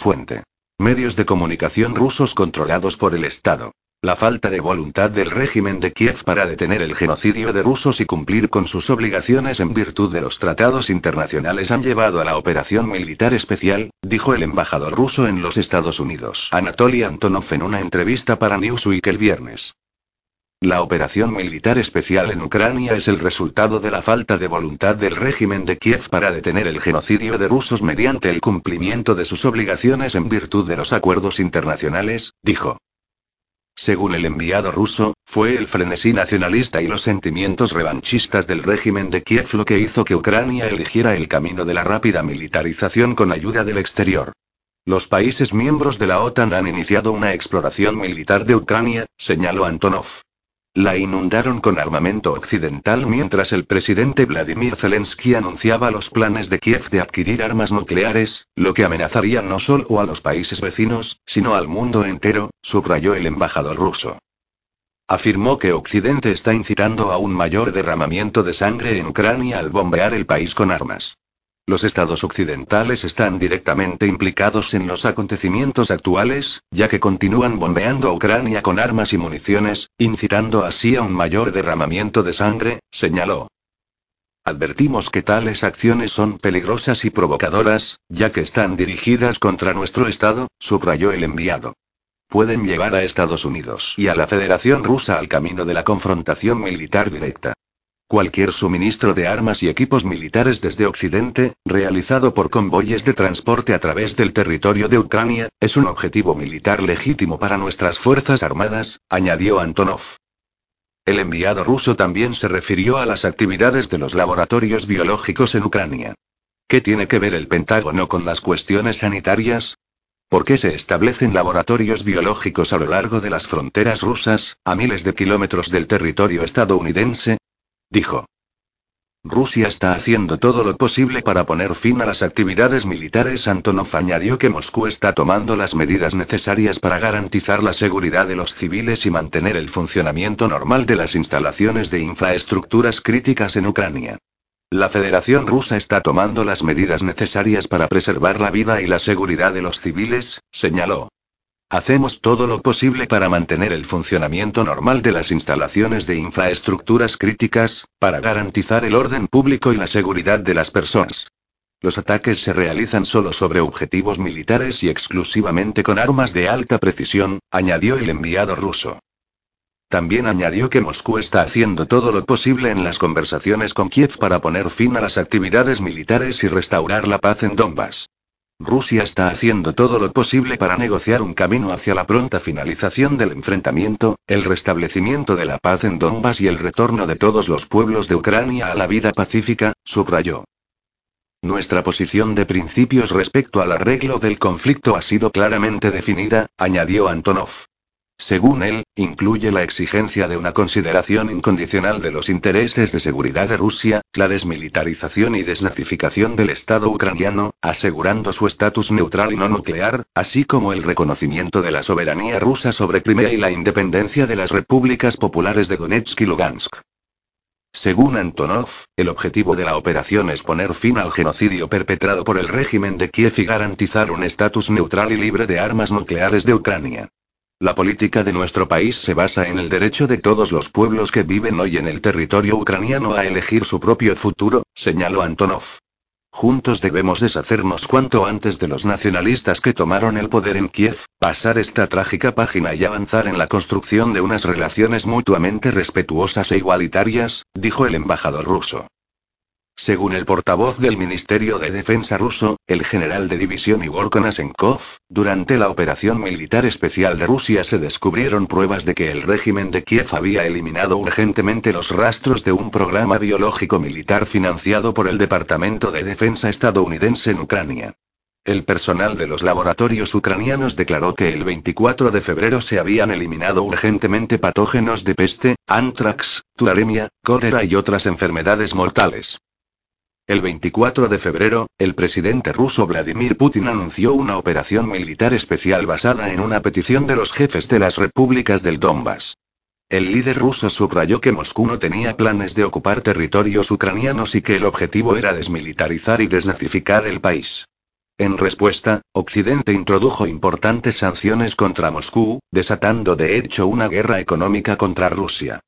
Fuente. Medios de comunicación rusos controlados por el Estado. La falta de voluntad del régimen de Kiev para detener el genocidio de rusos y cumplir con sus obligaciones en virtud de los tratados internacionales han llevado a la operación militar especial, dijo el embajador ruso en los Estados Unidos, Anatoly Antonov en una entrevista para Newsweek el viernes. La operación militar especial en Ucrania es el resultado de la falta de voluntad del régimen de Kiev para detener el genocidio de rusos mediante el cumplimiento de sus obligaciones en virtud de los acuerdos internacionales, dijo. Según el enviado ruso, fue el frenesí nacionalista y los sentimientos revanchistas del régimen de Kiev lo que hizo que Ucrania eligiera el camino de la rápida militarización con ayuda del exterior. Los países miembros de la OTAN han iniciado una exploración militar de Ucrania, señaló Antonov. La inundaron con armamento occidental mientras el presidente Vladimir Zelensky anunciaba los planes de Kiev de adquirir armas nucleares, lo que amenazaría no solo a los países vecinos, sino al mundo entero, subrayó el embajador ruso. Afirmó que Occidente está incitando a un mayor derramamiento de sangre en Ucrania al bombear el país con armas. Los estados occidentales están directamente implicados en los acontecimientos actuales, ya que continúan bombeando a Ucrania con armas y municiones, incitando así a un mayor derramamiento de sangre, señaló. Advertimos que tales acciones son peligrosas y provocadoras, ya que están dirigidas contra nuestro Estado, subrayó el enviado. Pueden llevar a Estados Unidos y a la Federación Rusa al camino de la confrontación militar directa. Cualquier suministro de armas y equipos militares desde Occidente, realizado por convoyes de transporte a través del territorio de Ucrania, es un objetivo militar legítimo para nuestras Fuerzas Armadas, añadió Antonov. El enviado ruso también se refirió a las actividades de los laboratorios biológicos en Ucrania. ¿Qué tiene que ver el Pentágono con las cuestiones sanitarias? ¿Por qué se establecen laboratorios biológicos a lo largo de las fronteras rusas, a miles de kilómetros del territorio estadounidense? Dijo. Rusia está haciendo todo lo posible para poner fin a las actividades militares. Antonov añadió que Moscú está tomando las medidas necesarias para garantizar la seguridad de los civiles y mantener el funcionamiento normal de las instalaciones de infraestructuras críticas en Ucrania. La Federación Rusa está tomando las medidas necesarias para preservar la vida y la seguridad de los civiles, señaló. Hacemos todo lo posible para mantener el funcionamiento normal de las instalaciones de infraestructuras críticas, para garantizar el orden público y la seguridad de las personas. Los ataques se realizan solo sobre objetivos militares y exclusivamente con armas de alta precisión, añadió el enviado ruso. También añadió que Moscú está haciendo todo lo posible en las conversaciones con Kiev para poner fin a las actividades militares y restaurar la paz en Donbass. Rusia está haciendo todo lo posible para negociar un camino hacia la pronta finalización del enfrentamiento, el restablecimiento de la paz en Donbass y el retorno de todos los pueblos de Ucrania a la vida pacífica, subrayó. Nuestra posición de principios respecto al arreglo del conflicto ha sido claramente definida, añadió Antonov. Según él, incluye la exigencia de una consideración incondicional de los intereses de seguridad de Rusia, la desmilitarización y desnazificación del Estado ucraniano, asegurando su estatus neutral y no nuclear, así como el reconocimiento de la soberanía rusa sobre Crimea y la independencia de las repúblicas populares de Donetsk y Lugansk. Según Antonov, el objetivo de la operación es poner fin al genocidio perpetrado por el régimen de Kiev y garantizar un estatus neutral y libre de armas nucleares de Ucrania. La política de nuestro país se basa en el derecho de todos los pueblos que viven hoy en el territorio ucraniano a elegir su propio futuro, señaló Antonov. Juntos debemos deshacernos cuanto antes de los nacionalistas que tomaron el poder en Kiev, pasar esta trágica página y avanzar en la construcción de unas relaciones mutuamente respetuosas e igualitarias, dijo el embajador ruso. Según el portavoz del Ministerio de Defensa ruso, el general de división Igor Konasenkov, durante la operación militar especial de Rusia se descubrieron pruebas de que el régimen de Kiev había eliminado urgentemente los rastros de un programa biológico militar financiado por el Departamento de Defensa estadounidense en Ucrania. El personal de los laboratorios ucranianos declaró que el 24 de febrero se habían eliminado urgentemente patógenos de peste, antrax, tularemia, cólera y otras enfermedades mortales. El 24 de febrero, el presidente ruso Vladimir Putin anunció una operación militar especial basada en una petición de los jefes de las repúblicas del Donbass. El líder ruso subrayó que Moscú no tenía planes de ocupar territorios ucranianos y que el objetivo era desmilitarizar y desnazificar el país. En respuesta, Occidente introdujo importantes sanciones contra Moscú, desatando de hecho una guerra económica contra Rusia.